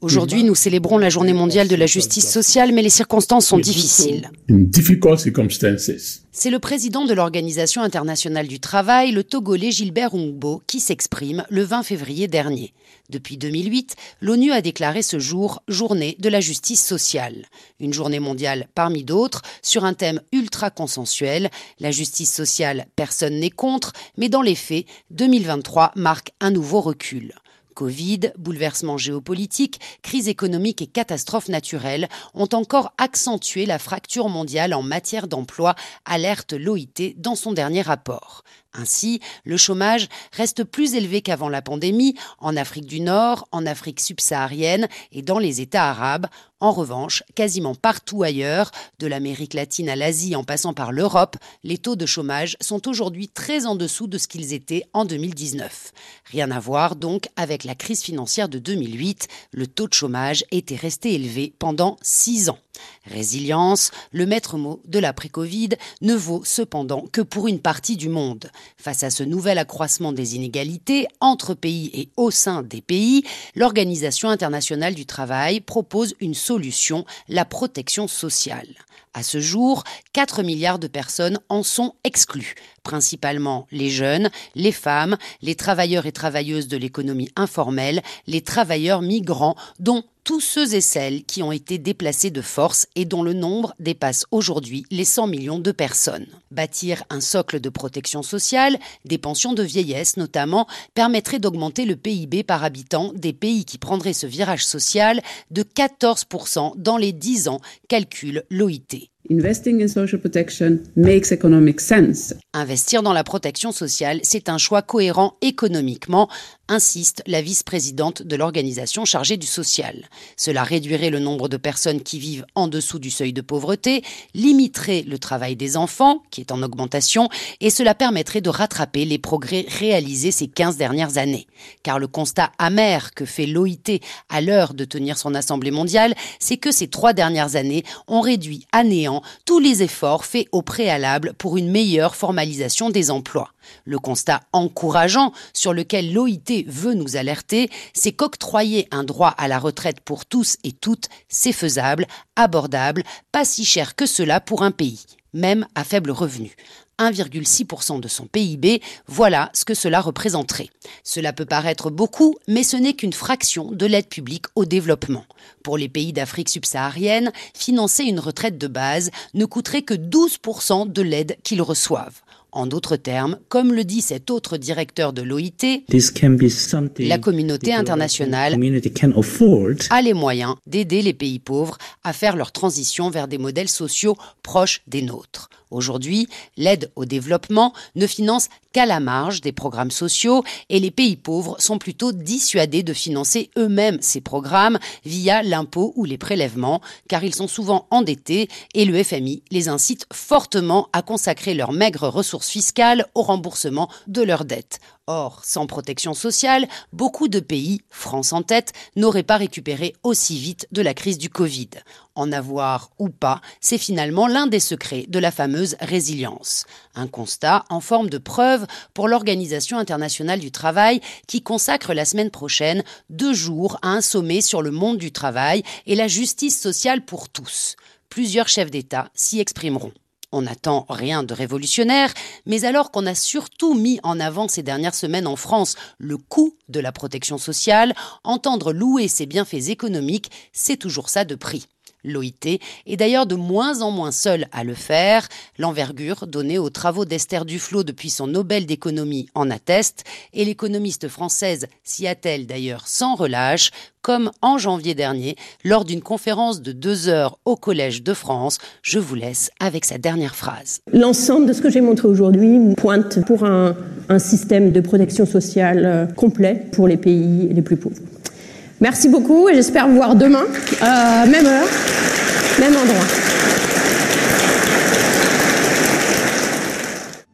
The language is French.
Aujourd'hui, nous célébrons la journée mondiale de la justice sociale, mais les circonstances sont difficiles. C'est le président de l'Organisation internationale du travail, le Togolais Gilbert Ungbo, qui s'exprime le 20 février dernier. Depuis 2008, l'ONU a déclaré ce jour journée de la justice sociale. Une journée mondiale parmi d'autres, sur un thème ultra consensuel. La justice sociale, personne n'est contre, mais dans les faits, 2023 marque un nouveau recul. Covid, bouleversements géopolitiques, crise économique et catastrophes naturelles ont encore accentué la fracture mondiale en matière d'emploi, alerte l'OIT dans son dernier rapport. Ainsi, le chômage reste plus élevé qu'avant la pandémie en Afrique du Nord, en Afrique subsaharienne et dans les États arabes. En revanche, quasiment partout ailleurs, de l'Amérique latine à l'Asie en passant par l'Europe, les taux de chômage sont aujourd'hui très en dessous de ce qu'ils étaient en 2019. Rien à voir donc avec la crise financière de 2008, le taux de chômage était resté élevé pendant six ans. Résilience, le maître mot de l'après-Covid, ne vaut cependant que pour une partie du monde. Face à ce nouvel accroissement des inégalités entre pays et au sein des pays, l'Organisation internationale du travail propose une solution, la protection sociale. À ce jour, 4 milliards de personnes en sont exclues, principalement les jeunes, les femmes, les travailleurs et travailleuses de l'économie informelle, les travailleurs migrants, dont tous ceux et celles qui ont été déplacés de force et dont le nombre dépasse aujourd'hui les 100 millions de personnes. Bâtir un socle de protection sociale, des pensions de vieillesse notamment, permettrait d'augmenter le PIB par habitant des pays qui prendraient ce virage social de 14% dans les 10 ans, calcule l'OIT. Investir dans la protection sociale, c'est un choix cohérent économiquement, insiste la vice-présidente de l'organisation chargée du social. Cela réduirait le nombre de personnes qui vivent en dessous du seuil de pauvreté, limiterait le travail des enfants, qui est en augmentation, et cela permettrait de rattraper les progrès réalisés ces 15 dernières années. Car le constat amer que fait l'OIT à l'heure de tenir son Assemblée mondiale, c'est que ces trois dernières années ont réduit à néant tous les efforts faits au préalable pour une meilleure formalisation des emplois. Le constat encourageant sur lequel l'OIT veut nous alerter, c'est qu'octroyer un droit à la retraite pour tous et toutes, c'est faisable, abordable, pas si cher que cela pour un pays, même à faible revenu. 1,6% de son PIB, voilà ce que cela représenterait. Cela peut paraître beaucoup, mais ce n'est qu'une fraction de l'aide publique au développement. Pour les pays d'Afrique subsaharienne, financer une retraite de base ne coûterait que 12% de l'aide qu'ils reçoivent. En d'autres termes, comme le dit cet autre directeur de l'OIT, la communauté internationale a les moyens d'aider les pays pauvres à faire leur transition vers des modèles sociaux proches des nôtres. Aujourd'hui, l'aide au développement ne finance qu'à la marge des programmes sociaux et les pays pauvres sont plutôt dissuadés de financer eux-mêmes ces programmes via l'impôt ou les prélèvements, car ils sont souvent endettés et le FMI les incite fortement à consacrer leurs maigres ressources fiscales au remboursement de leurs dettes. Or, sans protection sociale, beaucoup de pays, France en tête, n'auraient pas récupéré aussi vite de la crise du Covid. En avoir ou pas, c'est finalement l'un des secrets de la fameuse résilience. Un constat en forme de preuve pour l'Organisation internationale du travail qui consacre la semaine prochaine deux jours à un sommet sur le monde du travail et la justice sociale pour tous. Plusieurs chefs d'État s'y exprimeront. On n'attend rien de révolutionnaire, mais alors qu'on a surtout mis en avant ces dernières semaines en France le coût de la protection sociale, entendre louer ses bienfaits économiques, c'est toujours ça de prix. L'OIT est d'ailleurs de moins en moins seule à le faire. L'envergure donnée aux travaux d'Esther Duflo depuis son Nobel d'économie en atteste, et l'économiste française s'y attelle d'ailleurs sans relâche, comme en janvier dernier, lors d'une conférence de deux heures au Collège de France. Je vous laisse avec sa dernière phrase. L'ensemble de ce que j'ai montré aujourd'hui pointe pour un, un système de protection sociale euh, complet pour les pays les plus pauvres. Merci beaucoup et j'espère vous voir demain, euh, même heure, même endroit.